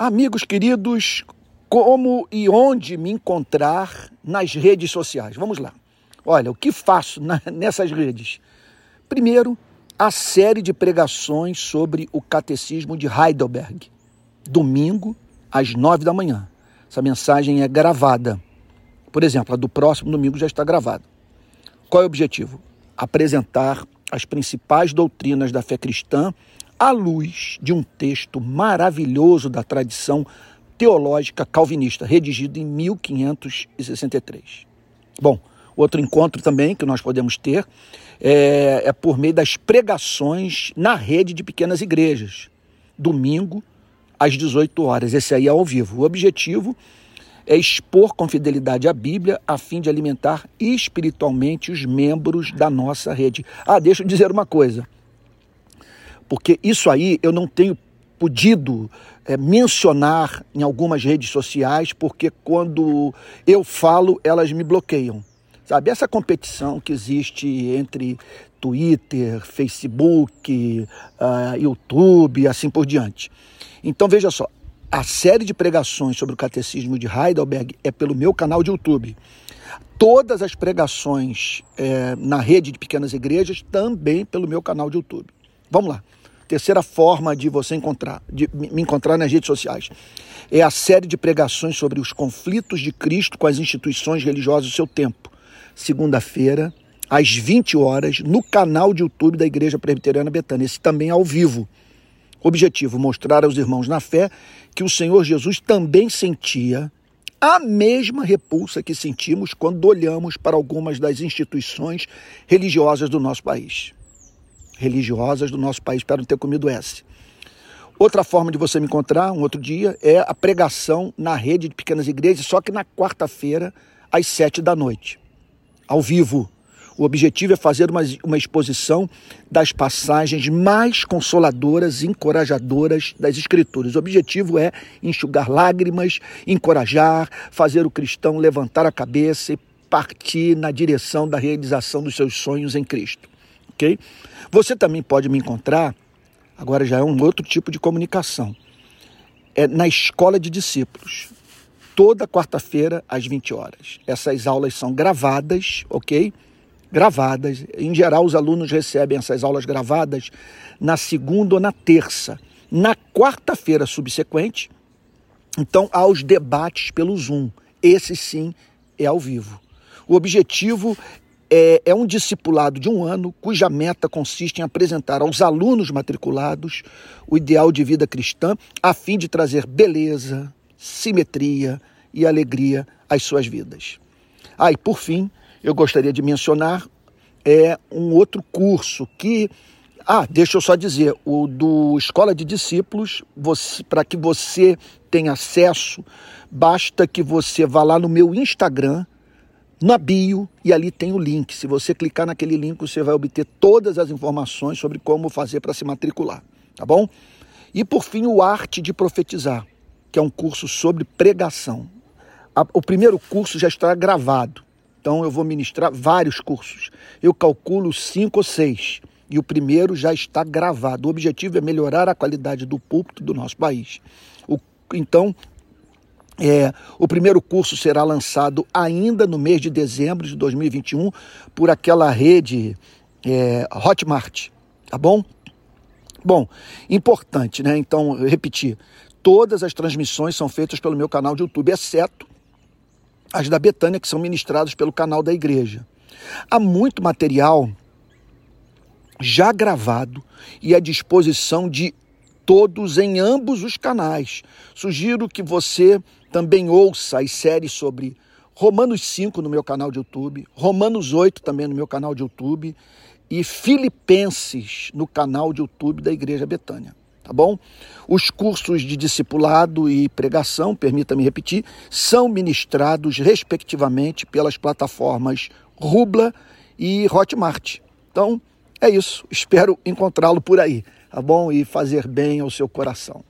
Amigos queridos, como e onde me encontrar nas redes sociais? Vamos lá. Olha, o que faço na, nessas redes? Primeiro, a série de pregações sobre o Catecismo de Heidelberg, domingo às nove da manhã. Essa mensagem é gravada. Por exemplo, a do próximo domingo já está gravada. Qual é o objetivo? Apresentar as principais doutrinas da fé cristã à luz de um texto maravilhoso da tradição teológica calvinista, redigido em 1563. Bom, outro encontro também que nós podemos ter é, é por meio das pregações na rede de pequenas igrejas, domingo às 18 horas. Esse aí é ao vivo. O objetivo é expor com fidelidade a Bíblia a fim de alimentar espiritualmente os membros da nossa rede. Ah, deixa eu dizer uma coisa porque isso aí eu não tenho podido é, mencionar em algumas redes sociais, porque quando eu falo, elas me bloqueiam. Sabe, essa competição que existe entre Twitter, Facebook, uh, YouTube e assim por diante. Então veja só, a série de pregações sobre o catecismo de Heidelberg é pelo meu canal de YouTube. Todas as pregações é, na rede de pequenas igrejas também pelo meu canal de YouTube. Vamos lá. Terceira forma de você encontrar, de me encontrar nas redes sociais, é a série de pregações sobre os conflitos de Cristo com as instituições religiosas do seu tempo. Segunda-feira, às 20 horas, no canal de YouTube da Igreja Presbiteriana Betânia. Esse também é ao vivo. Objetivo: mostrar aos irmãos na fé que o Senhor Jesus também sentia a mesma repulsa que sentimos quando olhamos para algumas das instituições religiosas do nosso país religiosas do nosso país. Espero ter comido essa. Outra forma de você me encontrar, um outro dia, é a pregação na rede de pequenas igrejas, só que na quarta-feira, às sete da noite, ao vivo. O objetivo é fazer uma, uma exposição das passagens mais consoladoras e encorajadoras das Escrituras. O objetivo é enxugar lágrimas, encorajar, fazer o cristão levantar a cabeça e partir na direção da realização dos seus sonhos em Cristo ok? Você também pode me encontrar, agora já é um outro tipo de comunicação, é na escola de discípulos, toda quarta-feira às 20 horas. Essas aulas são gravadas, ok? Gravadas. Em geral, os alunos recebem essas aulas gravadas na segunda ou na terça. Na quarta-feira subsequente, então, há os debates pelo Zoom. Esse sim é ao vivo. O objetivo é, é um discipulado de um ano cuja meta consiste em apresentar aos alunos matriculados o ideal de vida cristã, a fim de trazer beleza, simetria e alegria às suas vidas. Ah, e por fim, eu gostaria de mencionar é um outro curso que ah, deixa eu só dizer, o do Escola de Discípulos, para que você tenha acesso, basta que você vá lá no meu Instagram, na bio e ali tem o link. Se você clicar naquele link, você vai obter todas as informações sobre como fazer para se matricular, tá bom? E por fim, o Arte de Profetizar, que é um curso sobre pregação. O primeiro curso já está gravado, então eu vou ministrar vários cursos. Eu calculo cinco ou seis. E o primeiro já está gravado. O objetivo é melhorar a qualidade do púlpito do nosso país. O, então, é, o primeiro curso será lançado ainda no mês de dezembro de 2021 por aquela rede é, Hotmart, tá bom? Bom, importante, né? Então, repetir, todas as transmissões são feitas pelo meu canal de YouTube, exceto as da Betânia, que são ministradas pelo canal da igreja. Há muito material já gravado e à disposição de todos em ambos os canais. Sugiro que você também ouça as séries sobre Romanos 5 no meu canal de YouTube, Romanos 8 também no meu canal de YouTube e Filipenses no canal de YouTube da Igreja Betânia, tá bom? Os cursos de discipulado e pregação, permita-me repetir, são ministrados respectivamente pelas plataformas Rubla e Hotmart. Então, é isso. Espero encontrá-lo por aí, tá bom? E fazer bem ao seu coração.